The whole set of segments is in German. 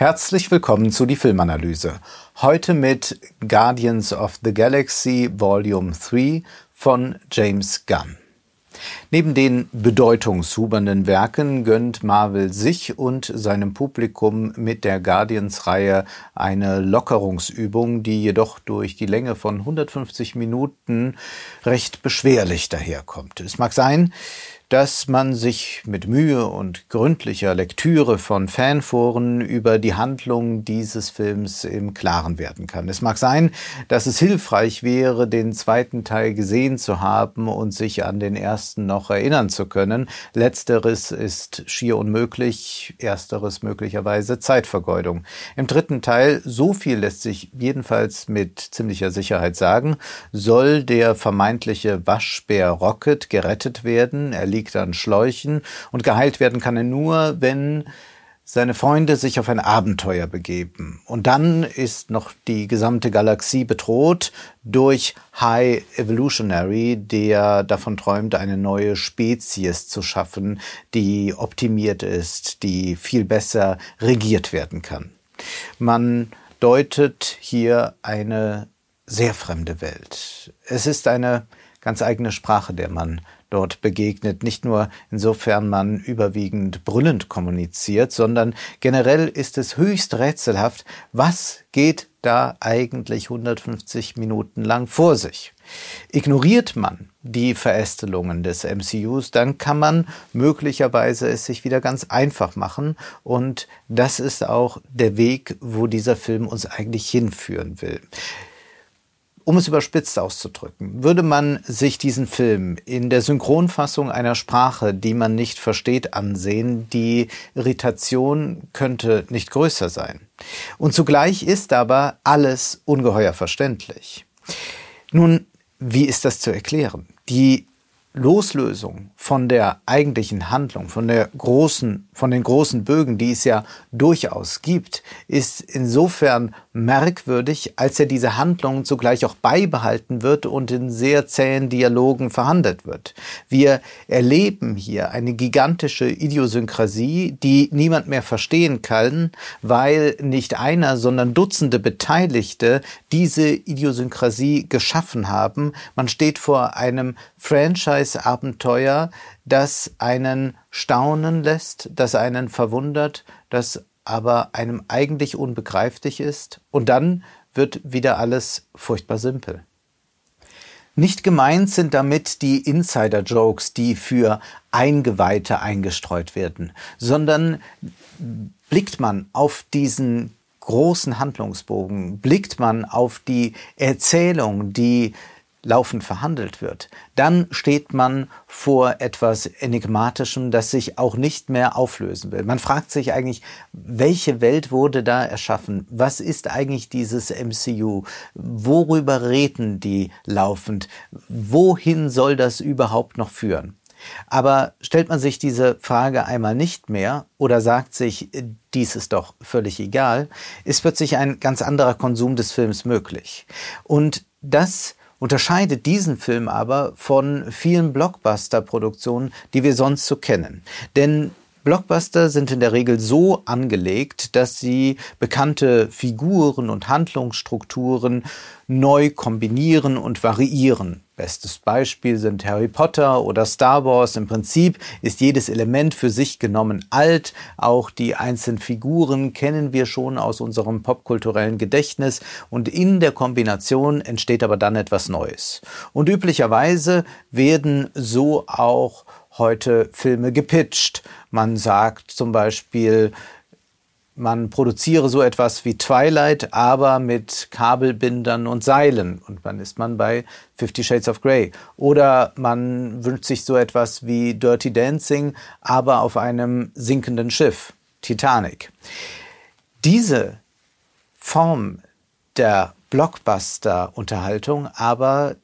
Herzlich willkommen zu die Filmanalyse. Heute mit Guardians of the Galaxy Volume 3 von James Gunn. Neben den bedeutungshubernden Werken gönnt Marvel sich und seinem Publikum mit der Guardians-Reihe eine Lockerungsübung, die jedoch durch die Länge von 150 Minuten recht beschwerlich daherkommt. Es mag sein, dass man sich mit Mühe und gründlicher Lektüre von Fanforen über die Handlung dieses Films im Klaren werden kann. Es mag sein, dass es hilfreich wäre, den zweiten Teil gesehen zu haben und sich an den ersten noch erinnern zu können. Letzteres ist schier unmöglich, ersteres möglicherweise Zeitvergeudung. Im dritten Teil, so viel lässt sich jedenfalls mit ziemlicher Sicherheit sagen, soll der vermeintliche Waschbär Rocket gerettet werden. Er liegt an Schläuchen und geheilt werden kann er nur, wenn seine Freunde sich auf ein Abenteuer begeben. Und dann ist noch die gesamte Galaxie bedroht durch High Evolutionary, der davon träumt, eine neue Spezies zu schaffen, die optimiert ist, die viel besser regiert werden kann. Man deutet hier eine sehr fremde Welt. Es ist eine ganz eigene Sprache, der man dort begegnet. Nicht nur insofern man überwiegend brüllend kommuniziert, sondern generell ist es höchst rätselhaft, was geht da eigentlich 150 Minuten lang vor sich. Ignoriert man die Verästelungen des MCUs, dann kann man möglicherweise es sich wieder ganz einfach machen. Und das ist auch der Weg, wo dieser Film uns eigentlich hinführen will. Um es überspitzt auszudrücken, würde man sich diesen Film in der Synchronfassung einer Sprache, die man nicht versteht, ansehen, die Irritation könnte nicht größer sein. Und zugleich ist aber alles ungeheuer verständlich. Nun, wie ist das zu erklären? Die Loslösung von der eigentlichen Handlung, von der großen, von den großen Bögen, die es ja durchaus gibt, ist insofern merkwürdig, als er diese Handlung zugleich auch beibehalten wird und in sehr zähen Dialogen verhandelt wird. Wir erleben hier eine gigantische Idiosynkrasie, die niemand mehr verstehen kann, weil nicht einer, sondern Dutzende Beteiligte diese Idiosynkrasie geschaffen haben. Man steht vor einem Franchise-Abenteuer, das einen staunen lässt, das einen verwundert, das aber einem eigentlich unbegreiflich ist. Und dann wird wieder alles furchtbar simpel. Nicht gemeint sind damit die Insider-Jokes, die für Eingeweihte eingestreut werden, sondern blickt man auf diesen großen Handlungsbogen, blickt man auf die Erzählung, die laufend verhandelt wird, dann steht man vor etwas Enigmatischem, das sich auch nicht mehr auflösen will. Man fragt sich eigentlich, welche Welt wurde da erschaffen? Was ist eigentlich dieses MCU? Worüber reden die laufend? Wohin soll das überhaupt noch führen? Aber stellt man sich diese Frage einmal nicht mehr oder sagt sich, dies ist doch völlig egal, ist plötzlich ein ganz anderer Konsum des Films möglich. Und das unterscheidet diesen Film aber von vielen Blockbuster-Produktionen, die wir sonst so kennen. Denn Blockbuster sind in der Regel so angelegt, dass sie bekannte Figuren und Handlungsstrukturen neu kombinieren und variieren. Bestes Beispiel sind Harry Potter oder Star Wars. Im Prinzip ist jedes Element für sich genommen alt. Auch die einzelnen Figuren kennen wir schon aus unserem popkulturellen Gedächtnis. Und in der Kombination entsteht aber dann etwas Neues. Und üblicherweise werden so auch heute Filme gepitcht. Man sagt zum Beispiel, man produziere so etwas wie Twilight, aber mit Kabelbindern und Seilen. Und dann ist man bei Fifty Shades of Grey. Oder man wünscht sich so etwas wie Dirty Dancing, aber auf einem sinkenden Schiff, Titanic. Diese Form der Blockbuster-Unterhaltung aber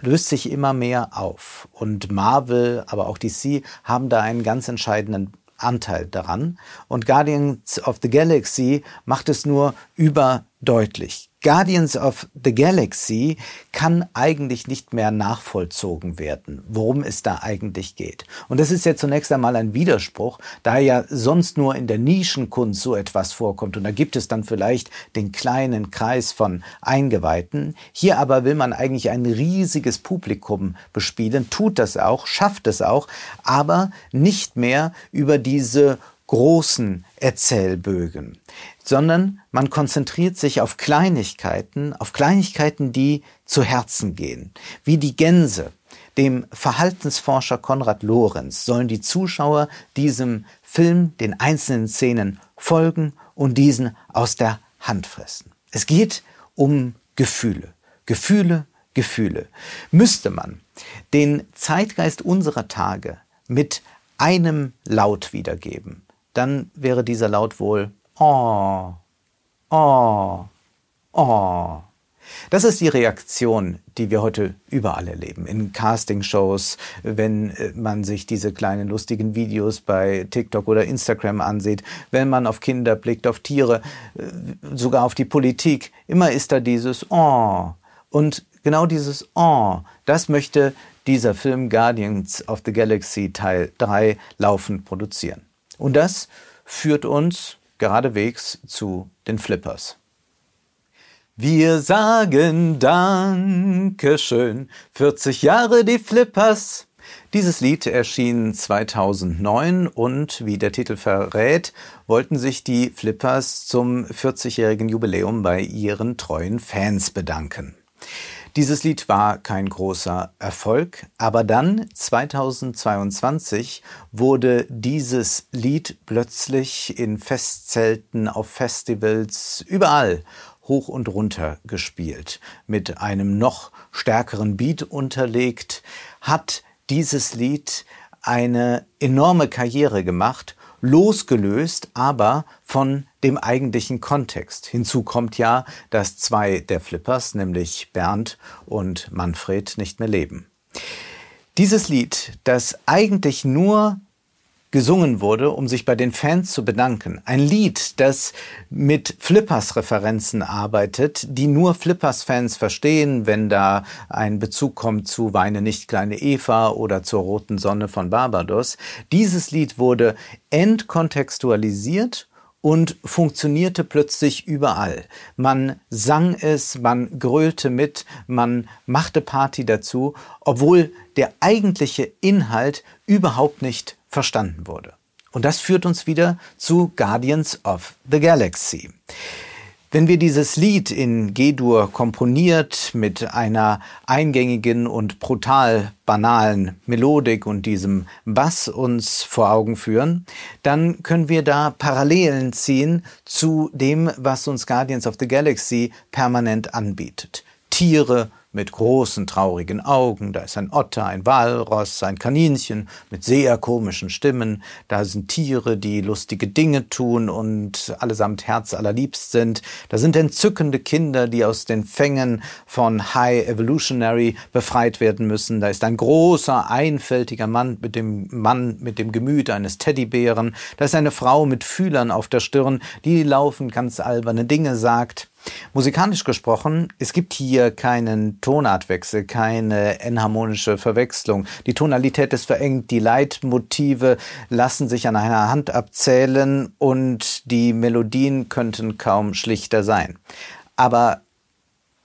löst sich immer mehr auf. Und Marvel, aber auch DC haben da einen ganz entscheidenden Anteil daran. Und Guardians of the Galaxy macht es nur über deutlich. Guardians of the Galaxy kann eigentlich nicht mehr nachvollzogen werden, worum es da eigentlich geht. Und das ist ja zunächst einmal ein Widerspruch, da ja sonst nur in der Nischenkunst so etwas vorkommt. Und da gibt es dann vielleicht den kleinen Kreis von Eingeweihten. Hier aber will man eigentlich ein riesiges Publikum bespielen, tut das auch, schafft es auch, aber nicht mehr über diese großen Erzählbögen, sondern man konzentriert sich auf Kleinigkeiten, auf Kleinigkeiten, die zu Herzen gehen, wie die Gänse. Dem Verhaltensforscher Konrad Lorenz sollen die Zuschauer diesem Film, den einzelnen Szenen folgen und diesen aus der Hand fressen. Es geht um Gefühle, Gefühle, Gefühle. Müsste man den Zeitgeist unserer Tage mit einem Laut wiedergeben, dann wäre dieser Laut wohl Oh, oh, oh. Das ist die Reaktion, die wir heute überall erleben. In Castingshows, wenn äh, man sich diese kleinen lustigen Videos bei TikTok oder Instagram ansieht, wenn man auf Kinder blickt, auf Tiere, äh, sogar auf die Politik. Immer ist da dieses Oh. Und genau dieses Oh, das möchte dieser Film Guardians of the Galaxy Teil 3 laufend produzieren. Und das führt uns geradewegs zu den Flippers. Wir sagen Dankeschön, 40 Jahre die Flippers. Dieses Lied erschien 2009 und wie der Titel verrät, wollten sich die Flippers zum 40-jährigen Jubiläum bei ihren treuen Fans bedanken. Dieses Lied war kein großer Erfolg, aber dann 2022 wurde dieses Lied plötzlich in Festzelten, auf Festivals, überall hoch und runter gespielt. Mit einem noch stärkeren Beat unterlegt, hat dieses Lied eine enorme Karriere gemacht losgelöst aber von dem eigentlichen Kontext. Hinzu kommt ja, dass zwei der Flippers, nämlich Bernd und Manfred, nicht mehr leben. Dieses Lied, das eigentlich nur gesungen wurde, um sich bei den Fans zu bedanken. Ein Lied, das mit Flippers-Referenzen arbeitet, die nur Flippers-Fans verstehen, wenn da ein Bezug kommt zu Weine nicht kleine Eva oder zur roten Sonne von Barbados. Dieses Lied wurde entkontextualisiert und funktionierte plötzlich überall. Man sang es, man grölte mit, man machte Party dazu, obwohl der eigentliche Inhalt überhaupt nicht verstanden wurde. Und das führt uns wieder zu Guardians of the Galaxy. Wenn wir dieses Lied in G-Dur komponiert mit einer eingängigen und brutal banalen Melodik und diesem Bass uns vor Augen führen, dann können wir da Parallelen ziehen zu dem, was uns Guardians of the Galaxy permanent anbietet. Tiere, mit großen traurigen Augen, da ist ein Otter, ein Walross, ein Kaninchen mit sehr komischen Stimmen, da sind Tiere, die lustige Dinge tun und allesamt herzallerliebst sind, da sind entzückende Kinder, die aus den Fängen von High Evolutionary befreit werden müssen, da ist ein großer, einfältiger Mann mit dem Mann mit dem Gemüt eines Teddybären, da ist eine Frau mit Fühlern auf der Stirn, die laufend ganz alberne Dinge sagt, Musikalisch gesprochen, es gibt hier keinen Tonartwechsel, keine enharmonische Verwechslung. Die Tonalität ist verengt, die Leitmotive lassen sich an einer Hand abzählen und die Melodien könnten kaum schlichter sein. Aber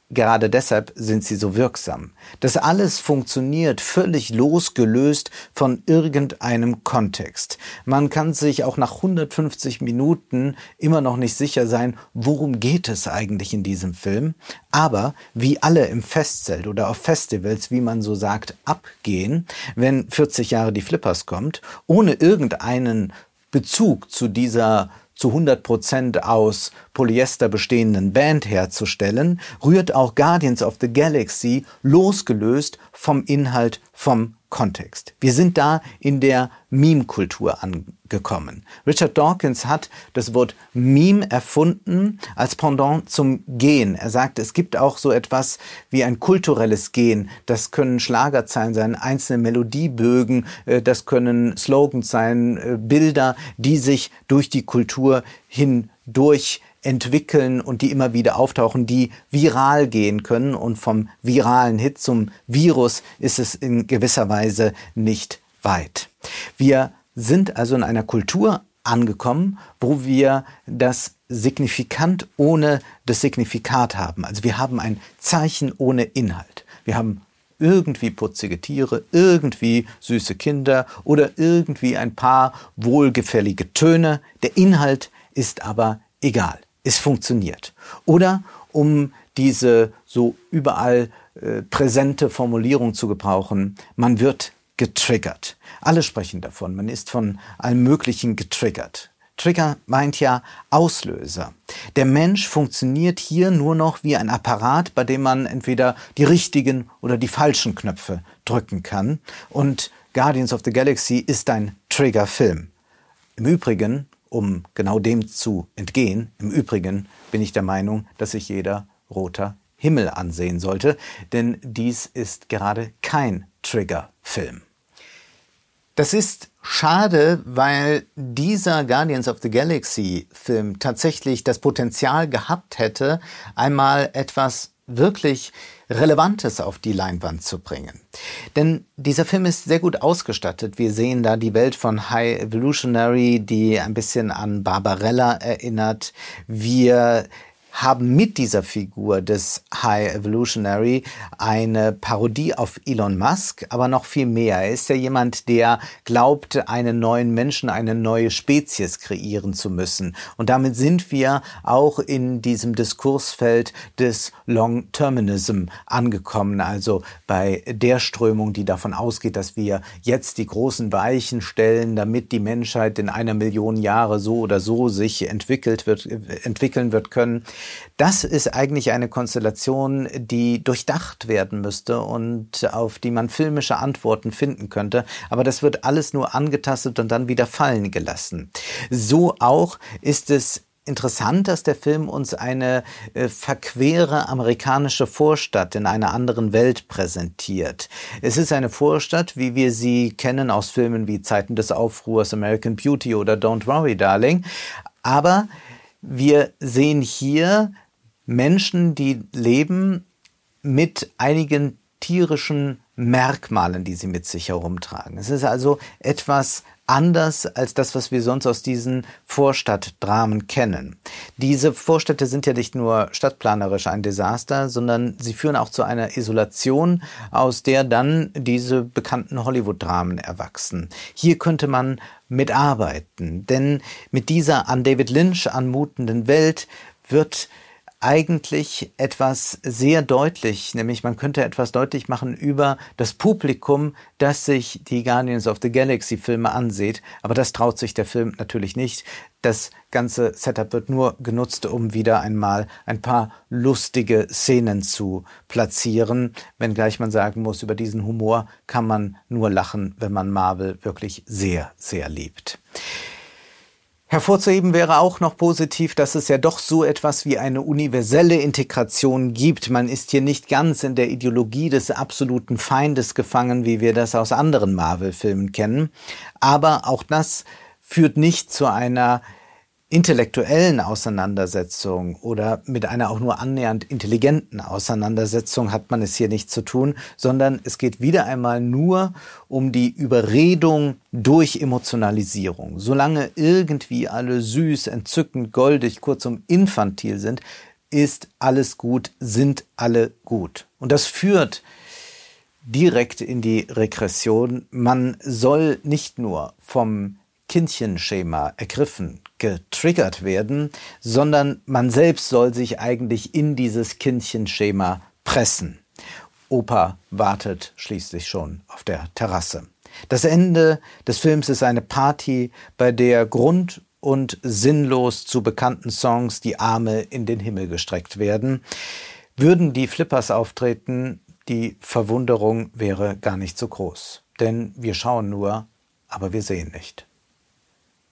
Gerade deshalb sind sie so wirksam. Das alles funktioniert völlig losgelöst von irgendeinem Kontext. Man kann sich auch nach 150 Minuten immer noch nicht sicher sein, worum geht es eigentlich in diesem Film. Aber wie alle im Festzelt oder auf Festivals, wie man so sagt, abgehen, wenn 40 Jahre die Flippers kommt, ohne irgendeinen Bezug zu dieser zu 100 Prozent aus Polyester bestehenden Band herzustellen, rührt auch Guardians of the Galaxy losgelöst vom Inhalt, vom Kontext. Wir sind da in der Meme-Kultur angekommen. Richard Dawkins hat das Wort Meme erfunden als Pendant zum Gen. Er sagt, es gibt auch so etwas wie ein kulturelles Gen. Das können Schlagerzeilen sein, einzelne Melodiebögen, äh, das können Slogans sein, äh, Bilder, die sich durch die Kultur hindurch entwickeln und die immer wieder auftauchen, die viral gehen können. Und vom viralen Hit zum Virus ist es in gewisser Weise nicht weit. Wir sind also in einer Kultur angekommen, wo wir das Signifikant ohne das Signifikat haben. Also wir haben ein Zeichen ohne Inhalt. Wir haben irgendwie putzige Tiere, irgendwie süße Kinder oder irgendwie ein paar wohlgefällige Töne. Der Inhalt ist aber egal. Es funktioniert. Oder um diese so überall äh, präsente Formulierung zu gebrauchen, man wird getriggert. Alle sprechen davon. Man ist von allem Möglichen getriggert. Trigger meint ja Auslöser. Der Mensch funktioniert hier nur noch wie ein Apparat, bei dem man entweder die richtigen oder die falschen Knöpfe drücken kann. Und Guardians of the Galaxy ist ein Triggerfilm. Im Übrigen, um genau dem zu entgehen, im Übrigen bin ich der Meinung, dass sich jeder roter Himmel ansehen sollte, denn dies ist gerade kein Triggerfilm. Das ist schade, weil dieser Guardians of the Galaxy Film tatsächlich das Potenzial gehabt hätte, einmal etwas wirklich Relevantes auf die Leinwand zu bringen. Denn dieser Film ist sehr gut ausgestattet. Wir sehen da die Welt von High Evolutionary, die ein bisschen an Barbarella erinnert. Wir haben mit dieser Figur des High Evolutionary eine Parodie auf Elon Musk, aber noch viel mehr. Er ist ja jemand, der glaubt, einen neuen Menschen, eine neue Spezies kreieren zu müssen. Und damit sind wir auch in diesem Diskursfeld des Long-Terminism angekommen, also bei der Strömung, die davon ausgeht, dass wir jetzt die großen Weichen stellen, damit die Menschheit in einer Million Jahre so oder so sich entwickelt wird, entwickeln wird können. Das ist eigentlich eine Konstellation, die durchdacht werden müsste und auf die man filmische Antworten finden könnte. Aber das wird alles nur angetastet und dann wieder fallen gelassen. So auch ist es interessant, dass der Film uns eine äh, verquere amerikanische Vorstadt in einer anderen Welt präsentiert. Es ist eine Vorstadt, wie wir sie kennen aus Filmen wie Zeiten des Aufruhrs, American Beauty oder Don't Worry, Darling. Aber wir sehen hier Menschen, die leben mit einigen tierischen Merkmalen, die sie mit sich herumtragen. Es ist also etwas anders als das, was wir sonst aus diesen Vorstadtdramen kennen. Diese Vorstädte sind ja nicht nur stadtplanerisch ein Desaster, sondern sie führen auch zu einer Isolation, aus der dann diese bekannten Hollywood-Dramen erwachsen. Hier könnte man mitarbeiten, denn mit dieser an David Lynch anmutenden Welt wird eigentlich etwas sehr deutlich, nämlich man könnte etwas deutlich machen über das Publikum, das sich die Guardians of the Galaxy Filme ansieht. Aber das traut sich der Film natürlich nicht. Das ganze Setup wird nur genutzt, um wieder einmal ein paar lustige Szenen zu platzieren. Wenngleich man sagen muss, über diesen Humor kann man nur lachen, wenn man Marvel wirklich sehr, sehr liebt. Hervorzuheben wäre auch noch positiv, dass es ja doch so etwas wie eine universelle Integration gibt. Man ist hier nicht ganz in der Ideologie des absoluten Feindes gefangen, wie wir das aus anderen Marvel-Filmen kennen. Aber auch das führt nicht zu einer intellektuellen Auseinandersetzung oder mit einer auch nur annähernd intelligenten Auseinandersetzung hat man es hier nicht zu tun, sondern es geht wieder einmal nur um die Überredung durch Emotionalisierung. Solange irgendwie alle süß, entzückend, goldig, kurzum infantil sind, ist alles gut, sind alle gut. Und das führt direkt in die Regression. Man soll nicht nur vom Kindchenschema ergriffen, getriggert werden, sondern man selbst soll sich eigentlich in dieses Kindchenschema pressen. Opa wartet schließlich schon auf der Terrasse. Das Ende des Films ist eine Party, bei der grund- und sinnlos zu bekannten Songs die Arme in den Himmel gestreckt werden. Würden die Flippers auftreten, die Verwunderung wäre gar nicht so groß. Denn wir schauen nur, aber wir sehen nicht.